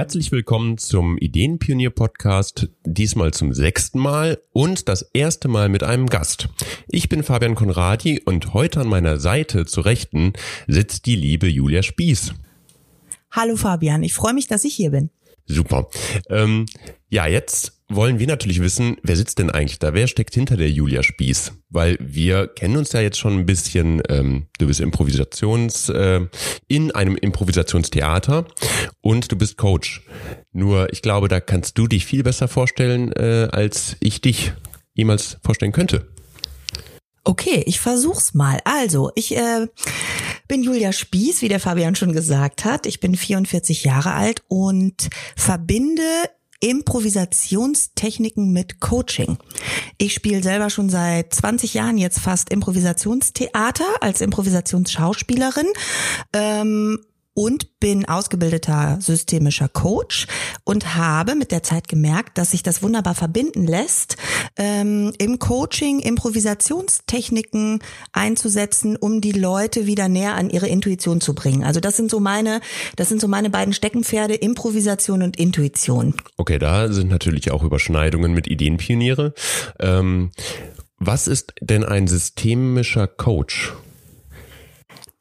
Herzlich willkommen zum Ideenpionier-Podcast, diesmal zum sechsten Mal und das erste Mal mit einem Gast. Ich bin Fabian Konradi und heute an meiner Seite zur Rechten sitzt die liebe Julia Spieß. Hallo Fabian, ich freue mich, dass ich hier bin. Super. Ähm, ja, jetzt wollen wir natürlich wissen, wer sitzt denn eigentlich da? Wer steckt hinter der Julia Spieß? Weil wir kennen uns ja jetzt schon ein bisschen. Ähm, du bist Improvisations äh, in einem Improvisationstheater und du bist Coach. Nur ich glaube, da kannst du dich viel besser vorstellen, äh, als ich dich jemals vorstellen könnte. Okay, ich versuch's mal. Also, ich äh, bin Julia Spieß, wie der Fabian schon gesagt hat. Ich bin 44 Jahre alt und verbinde Improvisationstechniken mit Coaching. Ich spiele selber schon seit 20 Jahren jetzt fast Improvisationstheater als Improvisationsschauspielerin ähm, und bin ausgebildeter systemischer Coach und habe mit der Zeit gemerkt, dass sich das wunderbar verbinden lässt, ähm, im Coaching Improvisationstechniken einzusetzen, um die Leute wieder näher an ihre Intuition zu bringen. Also das sind so meine, das sind so meine beiden Steckenpferde, Improvisation und Intuition. Okay, da sind natürlich auch Überschneidungen mit Ideenpioniere. Ähm, was ist denn ein systemischer Coach?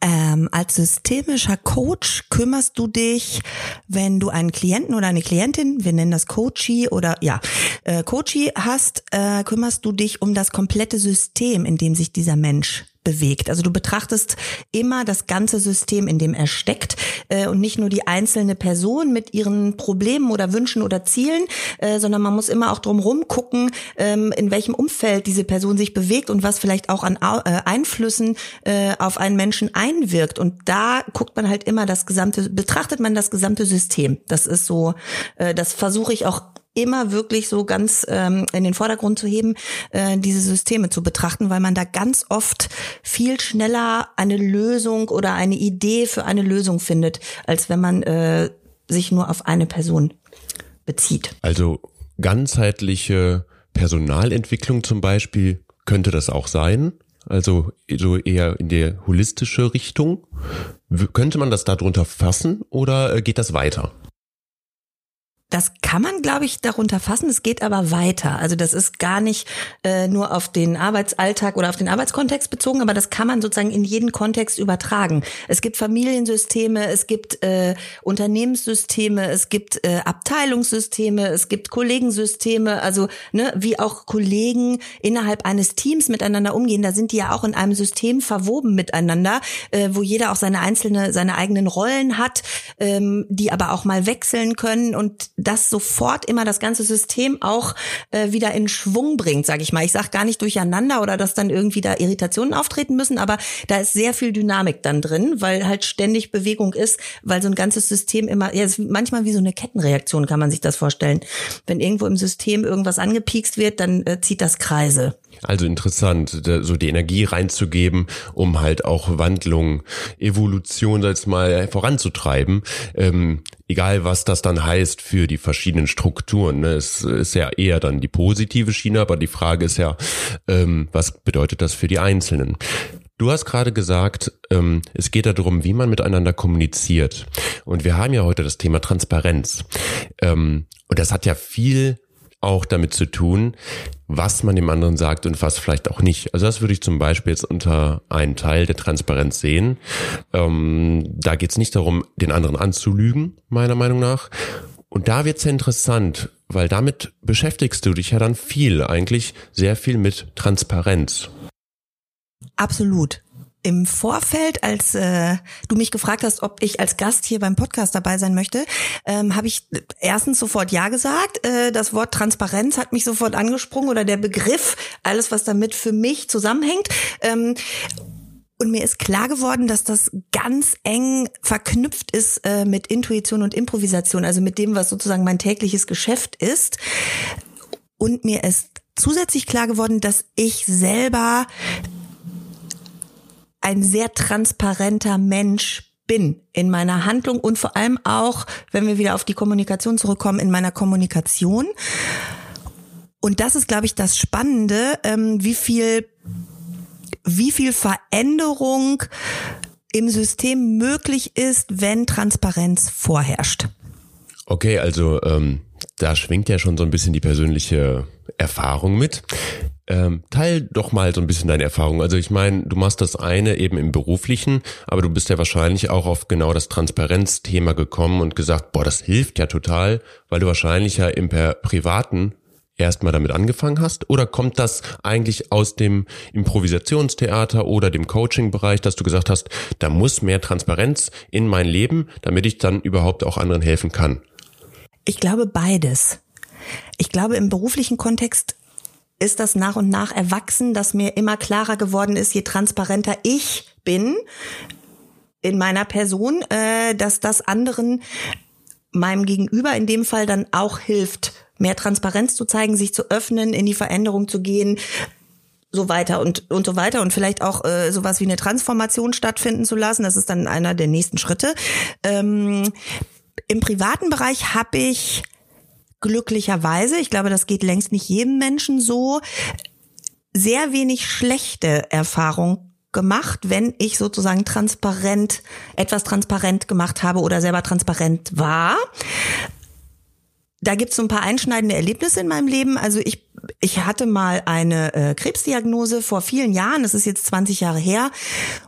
Ähm, als systemischer Coach kümmerst du dich, wenn du einen Klienten oder eine Klientin, wir nennen das Coachie oder ja, äh, Coachie hast, äh, kümmerst du dich um das komplette System, in dem sich dieser Mensch bewegt. Also du betrachtest immer das ganze System, in dem er steckt äh, und nicht nur die einzelne Person mit ihren Problemen oder Wünschen oder Zielen, äh, sondern man muss immer auch drumherum gucken, ähm, in welchem Umfeld diese Person sich bewegt und was vielleicht auch an äh, Einflüssen äh, auf einen Menschen einwirkt. Und da guckt man halt immer das gesamte, betrachtet man das gesamte System. Das ist so, äh, das versuche ich auch immer wirklich so ganz ähm, in den Vordergrund zu heben, äh, diese Systeme zu betrachten, weil man da ganz oft viel schneller eine Lösung oder eine Idee für eine Lösung findet, als wenn man äh, sich nur auf eine Person bezieht. Also ganzheitliche Personalentwicklung zum Beispiel könnte das auch sein? Also so eher in der holistische Richtung. Könnte man das darunter fassen oder äh, geht das weiter? Das kann man, glaube ich, darunter fassen. Es geht aber weiter. Also das ist gar nicht äh, nur auf den Arbeitsalltag oder auf den Arbeitskontext bezogen, aber das kann man sozusagen in jeden Kontext übertragen. Es gibt Familiensysteme, es gibt äh, Unternehmenssysteme, es gibt äh, Abteilungssysteme, es gibt Kollegensysteme. Also ne, wie auch Kollegen innerhalb eines Teams miteinander umgehen, da sind die ja auch in einem System verwoben miteinander, äh, wo jeder auch seine einzelne, seine eigenen Rollen hat, ähm, die aber auch mal wechseln können und das sofort immer das ganze System auch äh, wieder in Schwung bringt, sage ich mal. Ich sage gar nicht durcheinander oder dass dann irgendwie da Irritationen auftreten müssen, aber da ist sehr viel Dynamik dann drin, weil halt ständig Bewegung ist, weil so ein ganzes System immer, ja, manchmal wie so eine Kettenreaktion kann man sich das vorstellen. Wenn irgendwo im System irgendwas angepiekst wird, dann äh, zieht das Kreise. Also interessant, so die Energie reinzugeben, um halt auch Wandlung, Evolution, sag mal, voranzutreiben. Ähm, egal was das dann heißt für die verschiedenen Strukturen. Ne? Es ist ja eher dann die positive Schiene, aber die Frage ist ja, ähm, was bedeutet das für die Einzelnen? Du hast gerade gesagt, ähm, es geht darum, wie man miteinander kommuniziert. Und wir haben ja heute das Thema Transparenz. Ähm, und das hat ja viel auch damit zu tun, was man dem anderen sagt und was vielleicht auch nicht. Also das würde ich zum Beispiel jetzt unter einen Teil der Transparenz sehen. Ähm, da geht es nicht darum, den anderen anzulügen, meiner Meinung nach. Und da wird's ja interessant, weil damit beschäftigst du dich ja dann viel, eigentlich sehr viel mit Transparenz. Absolut im Vorfeld, als äh, du mich gefragt hast, ob ich als Gast hier beim Podcast dabei sein möchte, ähm, habe ich erstens sofort Ja gesagt. Äh, das Wort Transparenz hat mich sofort angesprungen oder der Begriff, alles, was damit für mich zusammenhängt. Ähm, und mir ist klar geworden, dass das ganz eng verknüpft ist äh, mit Intuition und Improvisation, also mit dem, was sozusagen mein tägliches Geschäft ist. Und mir ist zusätzlich klar geworden, dass ich selber ein sehr transparenter Mensch bin in meiner Handlung und vor allem auch, wenn wir wieder auf die Kommunikation zurückkommen, in meiner Kommunikation. Und das ist, glaube ich, das Spannende, ähm, wie viel, wie viel Veränderung im System möglich ist, wenn Transparenz vorherrscht. Okay, also ähm, da schwingt ja schon so ein bisschen die persönliche Erfahrung mit. Ähm, teil doch mal so ein bisschen deine Erfahrung. Also ich meine, du machst das eine eben im beruflichen, aber du bist ja wahrscheinlich auch auf genau das Transparenzthema gekommen und gesagt, boah, das hilft ja total, weil du wahrscheinlich ja im privaten erstmal damit angefangen hast? Oder kommt das eigentlich aus dem Improvisationstheater oder dem Coaching-Bereich, dass du gesagt hast, da muss mehr Transparenz in mein Leben, damit ich dann überhaupt auch anderen helfen kann? Ich glaube beides. Ich glaube, im beruflichen Kontext ist das nach und nach erwachsen, dass mir immer klarer geworden ist, je transparenter ich bin in meiner Person, äh, dass das anderen meinem Gegenüber in dem Fall dann auch hilft, mehr Transparenz zu zeigen, sich zu öffnen, in die Veränderung zu gehen, so weiter und und so weiter und vielleicht auch äh, sowas wie eine Transformation stattfinden zu lassen. Das ist dann einer der nächsten Schritte. Ähm, Im privaten Bereich habe ich glücklicherweise, ich glaube, das geht längst nicht jedem Menschen so, sehr wenig schlechte Erfahrungen gemacht, wenn ich sozusagen transparent, etwas transparent gemacht habe oder selber transparent war da gibt's so ein paar einschneidende Erlebnisse in meinem Leben. Also ich, ich hatte mal eine äh, Krebsdiagnose vor vielen Jahren, das ist jetzt 20 Jahre her,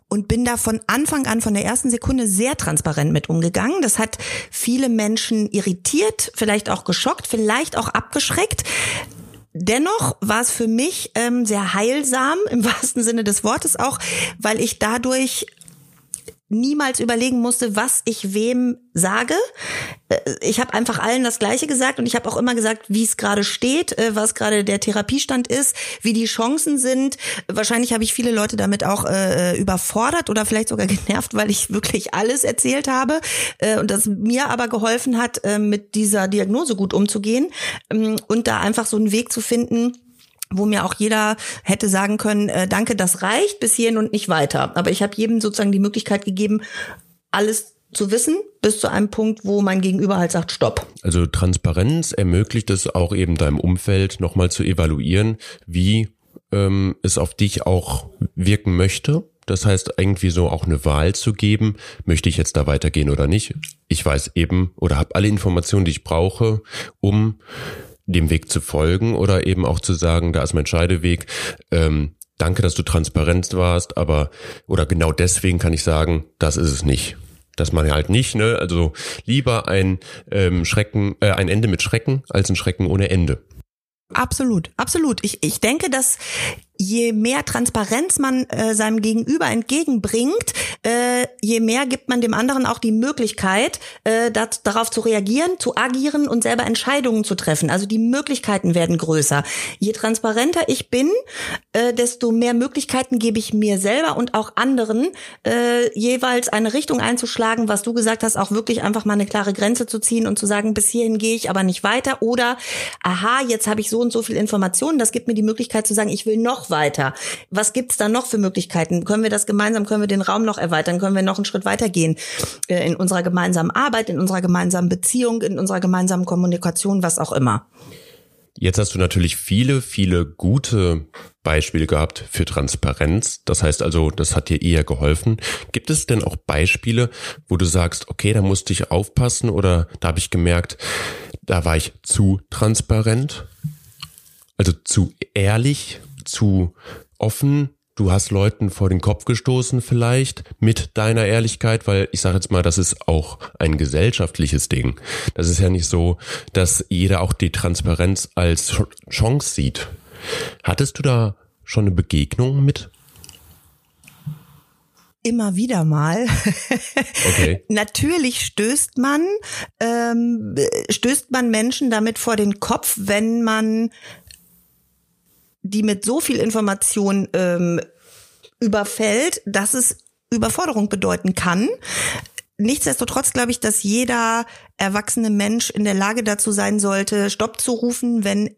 und bin da von Anfang an, von der ersten Sekunde sehr transparent mit umgegangen. Das hat viele Menschen irritiert, vielleicht auch geschockt, vielleicht auch abgeschreckt. Dennoch war es für mich ähm, sehr heilsam, im wahrsten Sinne des Wortes auch, weil ich dadurch niemals überlegen musste, was ich wem sage. Äh, ich habe einfach allen das Gleiche gesagt und ich habe auch immer gesagt, wie es gerade steht, äh, was gerade der Therapiestand ist, wie die Chancen sind. Wahrscheinlich habe ich viele Leute damit auch äh, überfordert oder vielleicht sogar genervt, weil ich wirklich alles erzählt habe äh, und das mir aber geholfen hat, äh, mit dieser Diagnose gut umzugehen ähm, und da einfach so einen Weg zu finden wo mir auch jeder hätte sagen können, äh, danke, das reicht bis hierhin und nicht weiter. Aber ich habe jedem sozusagen die Möglichkeit gegeben, alles zu wissen, bis zu einem Punkt, wo mein Gegenüber halt sagt, stopp. Also Transparenz ermöglicht es auch eben deinem Umfeld nochmal zu evaluieren, wie ähm, es auf dich auch wirken möchte. Das heißt, irgendwie so auch eine Wahl zu geben, möchte ich jetzt da weitergehen oder nicht. Ich weiß eben oder habe alle Informationen, die ich brauche, um dem Weg zu folgen oder eben auch zu sagen, da ist mein Scheideweg. Ähm, danke, dass du transparent warst, aber oder genau deswegen kann ich sagen, das ist es nicht. Das man halt nicht, ne? Also lieber ein ähm, Schrecken, äh, ein Ende mit Schrecken als ein Schrecken ohne Ende. Absolut, absolut. Ich, ich denke, dass je mehr Transparenz man äh, seinem Gegenüber entgegenbringt, äh, je mehr gibt man dem anderen auch die Möglichkeit, äh, dat, darauf zu reagieren, zu agieren und selber Entscheidungen zu treffen. Also die Möglichkeiten werden größer. Je transparenter ich bin, äh, desto mehr Möglichkeiten gebe ich mir selber und auch anderen, äh, jeweils eine Richtung einzuschlagen, was du gesagt hast, auch wirklich einfach mal eine klare Grenze zu ziehen und zu sagen, bis hierhin gehe ich aber nicht weiter. Oder, aha, jetzt habe ich so und so viel Informationen, das gibt mir die Möglichkeit zu sagen, ich will noch weiter? Was gibt's da noch für Möglichkeiten? Können wir das gemeinsam, können wir den Raum noch erweitern? Können wir noch einen Schritt weitergehen äh, in unserer gemeinsamen Arbeit, in unserer gemeinsamen Beziehung, in unserer gemeinsamen Kommunikation, was auch immer? Jetzt hast du natürlich viele, viele gute Beispiele gehabt für Transparenz. Das heißt also, das hat dir eher geholfen. Gibt es denn auch Beispiele, wo du sagst, okay, da musste ich aufpassen oder da habe ich gemerkt, da war ich zu transparent? Also zu ehrlich? zu offen. Du hast Leuten vor den Kopf gestoßen vielleicht mit deiner Ehrlichkeit, weil ich sage jetzt mal, das ist auch ein gesellschaftliches Ding. Das ist ja nicht so, dass jeder auch die Transparenz als Chance sieht. Hattest du da schon eine Begegnung mit? Immer wieder mal. Okay. Natürlich stößt man, ähm, stößt man Menschen damit vor den Kopf, wenn man die mit so viel Information ähm, überfällt, dass es Überforderung bedeuten kann. Nichtsdestotrotz glaube ich, dass jeder erwachsene Mensch in der Lage dazu sein sollte, Stopp zu rufen, wenn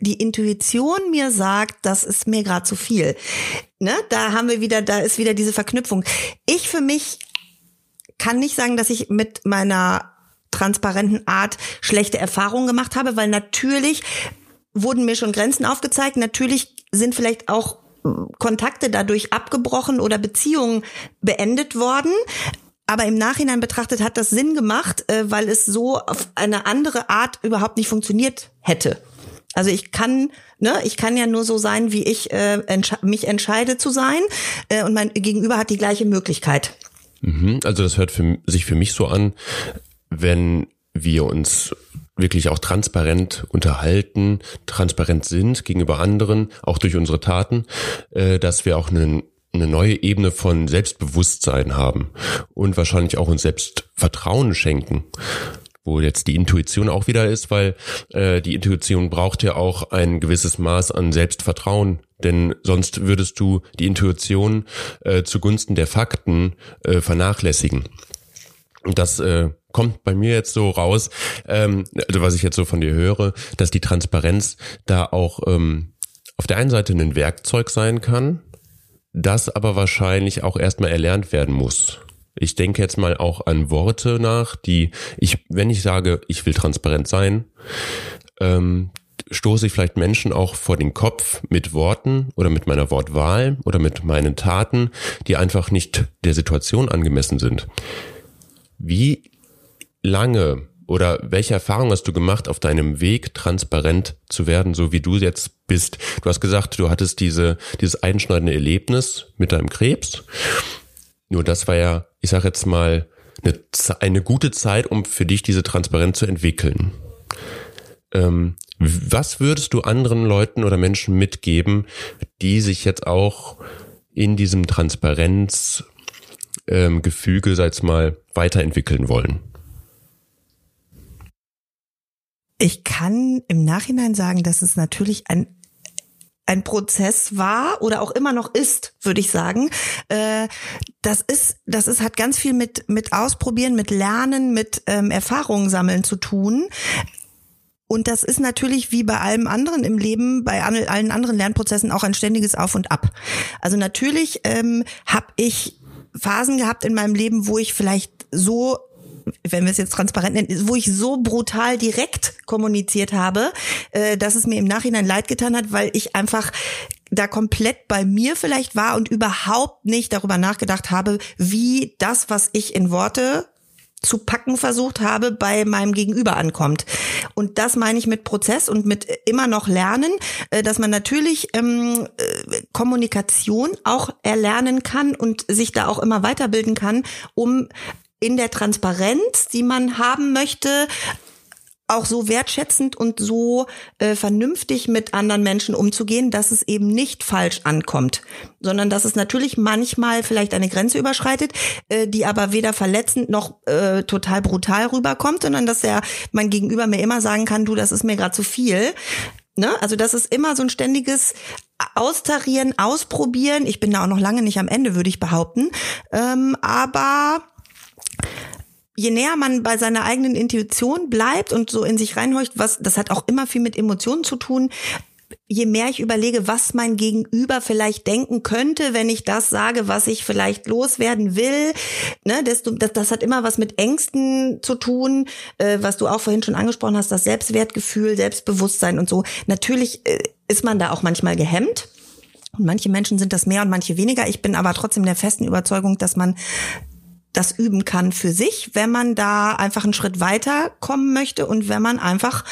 die Intuition mir sagt, das ist mir gerade zu viel. Ne? Da haben wir wieder, da ist wieder diese Verknüpfung. Ich für mich kann nicht sagen, dass ich mit meiner transparenten Art schlechte Erfahrungen gemacht habe, weil natürlich wurden mir schon Grenzen aufgezeigt. Natürlich sind vielleicht auch Kontakte dadurch abgebrochen oder Beziehungen beendet worden. aber im Nachhinein betrachtet hat das Sinn gemacht, äh, weil es so auf eine andere Art überhaupt nicht funktioniert hätte. Also ich kann, ne, ich kann ja nur so sein, wie ich äh, entsche mich entscheide zu sein, äh, und mein Gegenüber hat die gleiche Möglichkeit. Mhm, also das hört für, sich für mich so an, wenn wir uns wirklich auch transparent unterhalten, transparent sind gegenüber anderen, auch durch unsere Taten, äh, dass wir auch einen eine neue Ebene von Selbstbewusstsein haben und wahrscheinlich auch uns selbst Vertrauen schenken wo jetzt die Intuition auch wieder ist, weil äh, die Intuition braucht ja auch ein gewisses Maß an Selbstvertrauen, denn sonst würdest du die Intuition äh, zugunsten der Fakten äh, vernachlässigen. Und das äh, kommt bei mir jetzt so raus, ähm, also was ich jetzt so von dir höre, dass die Transparenz da auch ähm, auf der einen Seite ein Werkzeug sein kann, das aber wahrscheinlich auch erstmal erlernt werden muss. Ich denke jetzt mal auch an Worte nach, die ich, wenn ich sage, ich will transparent sein, ähm, stoße ich vielleicht Menschen auch vor den Kopf mit Worten oder mit meiner Wortwahl oder mit meinen Taten, die einfach nicht der Situation angemessen sind. Wie lange oder welche Erfahrung hast du gemacht auf deinem Weg, transparent zu werden, so wie du jetzt bist? Du hast gesagt, du hattest diese, dieses einschneidende Erlebnis mit deinem Krebs. Nur das war ja, ich sage jetzt mal, eine, eine, gute Zeit, um für dich diese Transparenz zu entwickeln. Ähm, was würdest du anderen Leuten oder Menschen mitgeben, die sich jetzt auch in diesem Transparenzgefüge, ähm, sag ich mal, weiterentwickeln wollen? Ich kann im Nachhinein sagen, dass es natürlich ein ein Prozess war oder auch immer noch ist, würde ich sagen. Äh, das ist, das ist, hat ganz viel mit, mit Ausprobieren, mit Lernen, mit ähm, Erfahrungen sammeln zu tun. Und das ist natürlich wie bei allem anderen im Leben, bei allen anderen Lernprozessen auch ein ständiges Auf und Ab. Also natürlich ähm, habe ich Phasen gehabt in meinem Leben, wo ich vielleicht so wenn wir es jetzt transparent nennen, wo ich so brutal direkt kommuniziert habe, äh, dass es mir im Nachhinein leid getan hat, weil ich einfach da komplett bei mir vielleicht war und überhaupt nicht darüber nachgedacht habe, wie das, was ich in Worte zu packen versucht habe, bei meinem Gegenüber ankommt. Und das meine ich mit Prozess und mit immer noch Lernen, äh, dass man natürlich ähm, äh, Kommunikation auch erlernen kann und sich da auch immer weiterbilden kann, um in der Transparenz, die man haben möchte, auch so wertschätzend und so äh, vernünftig mit anderen Menschen umzugehen, dass es eben nicht falsch ankommt, sondern dass es natürlich manchmal vielleicht eine Grenze überschreitet, äh, die aber weder verletzend noch äh, total brutal rüberkommt, sondern dass er mein Gegenüber mir immer sagen kann, du, das ist mir gerade zu viel. Ne? Also das ist immer so ein ständiges Austarieren, Ausprobieren. Ich bin da auch noch lange nicht am Ende, würde ich behaupten. Ähm, aber je näher man bei seiner eigenen Intuition bleibt und so in sich reinhorcht, was, das hat auch immer viel mit Emotionen zu tun, je mehr ich überlege, was mein Gegenüber vielleicht denken könnte, wenn ich das sage, was ich vielleicht loswerden will, ne, desto, das, das hat immer was mit Ängsten zu tun, äh, was du auch vorhin schon angesprochen hast, das Selbstwertgefühl, Selbstbewusstsein und so. Natürlich äh, ist man da auch manchmal gehemmt. Und manche Menschen sind das mehr und manche weniger. Ich bin aber trotzdem der festen Überzeugung, dass man das üben kann für sich, wenn man da einfach einen Schritt weiter kommen möchte und wenn man einfach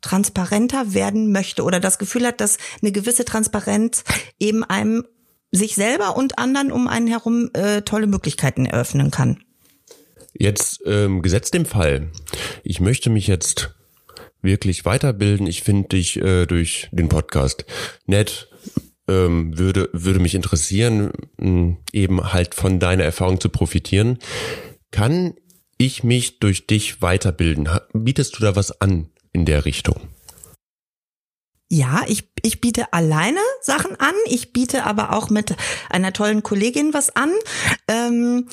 transparenter werden möchte oder das Gefühl hat, dass eine gewisse Transparenz eben einem sich selber und anderen um einen herum äh, tolle Möglichkeiten eröffnen kann. Jetzt ähm, gesetzt im Fall, ich möchte mich jetzt wirklich weiterbilden. Ich finde dich äh, durch den Podcast nett, ähm, würde, würde mich interessieren, eben halt von deiner Erfahrung zu profitieren. Kann ich mich durch dich weiterbilden? Bietest du da was an in der Richtung? Ja, ich, ich biete alleine Sachen an. Ich biete aber auch mit einer tollen Kollegin was an. Ähm,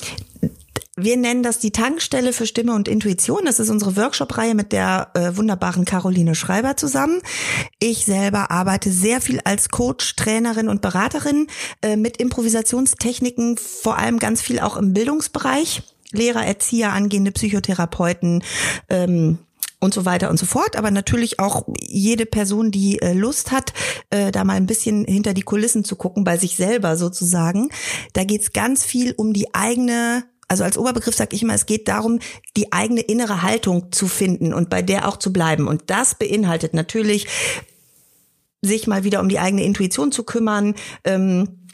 wir nennen das die Tankstelle für Stimme und Intuition. Das ist unsere Workshop-Reihe mit der äh, wunderbaren Caroline Schreiber zusammen. Ich selber arbeite sehr viel als Coach, Trainerin und Beraterin äh, mit Improvisationstechniken, vor allem ganz viel auch im Bildungsbereich. Lehrer, Erzieher, angehende Psychotherapeuten, ähm, und so weiter und so fort. Aber natürlich auch jede Person, die äh, Lust hat, äh, da mal ein bisschen hinter die Kulissen zu gucken, bei sich selber sozusagen. Da geht's ganz viel um die eigene also als Oberbegriff sage ich immer, es geht darum, die eigene innere Haltung zu finden und bei der auch zu bleiben. Und das beinhaltet natürlich, sich mal wieder um die eigene Intuition zu kümmern, ähm,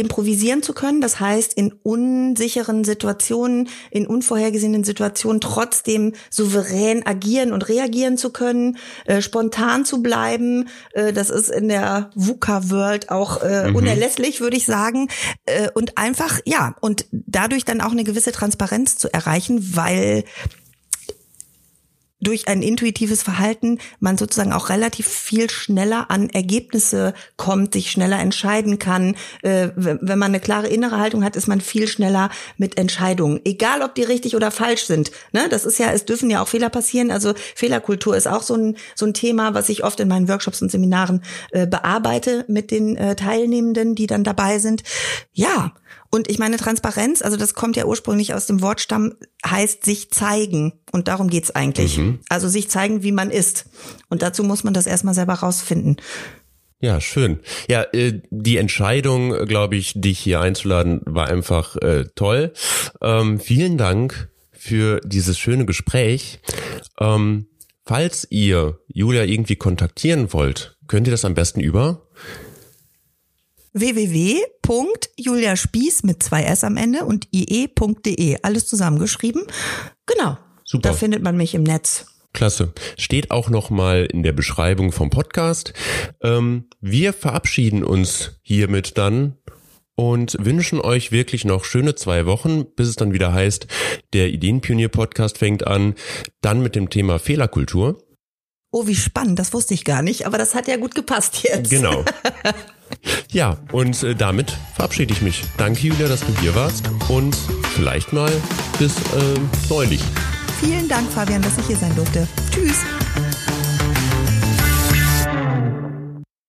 improvisieren zu können. Das heißt, in unsicheren Situationen, in unvorhergesehenen Situationen trotzdem souverän agieren und reagieren zu können, äh, spontan zu bleiben. Äh, das ist in der VUCA-World auch äh, mhm. unerlässlich, würde ich sagen. Äh, und einfach, ja, und dadurch dann auch eine gewisse Transparenz zu erreichen, weil durch ein intuitives Verhalten man sozusagen auch relativ viel schneller an Ergebnisse kommt, sich schneller entscheiden kann. Äh, wenn man eine klare innere Haltung hat, ist man viel schneller mit Entscheidungen, egal ob die richtig oder falsch sind. Ne? Das ist ja, es dürfen ja auch Fehler passieren. Also Fehlerkultur ist auch so ein so ein Thema, was ich oft in meinen Workshops und Seminaren äh, bearbeite mit den äh, Teilnehmenden, die dann dabei sind. Ja, und ich meine, Transparenz, also das kommt ja ursprünglich aus dem Wortstamm, heißt sich zeigen. Und darum geht's eigentlich. Mhm. Also sich zeigen, wie man ist. Und dazu muss man das erstmal selber rausfinden. Ja, schön. Ja, äh, die Entscheidung, glaube ich, dich hier einzuladen, war einfach äh, toll. Ähm, vielen Dank für dieses schöne Gespräch. Ähm, falls ihr Julia irgendwie kontaktieren wollt, könnt ihr das am besten über www.juliaspieß mit zwei S am Ende und ie.de. Alles zusammengeschrieben. Genau. Super. Da findet man mich im Netz. Klasse. Steht auch nochmal in der Beschreibung vom Podcast. Ähm, wir verabschieden uns hiermit dann und wünschen euch wirklich noch schöne zwei Wochen, bis es dann wieder heißt, der Ideenpionier-Podcast fängt an, dann mit dem Thema Fehlerkultur. Oh, wie spannend, das wusste ich gar nicht, aber das hat ja gut gepasst jetzt. Genau. Ja, und äh, damit verabschiede ich mich. Danke, Julia, dass du hier warst und vielleicht mal bis äh, neulich. Vielen Dank, Fabian, dass ich hier sein durfte. Tschüss.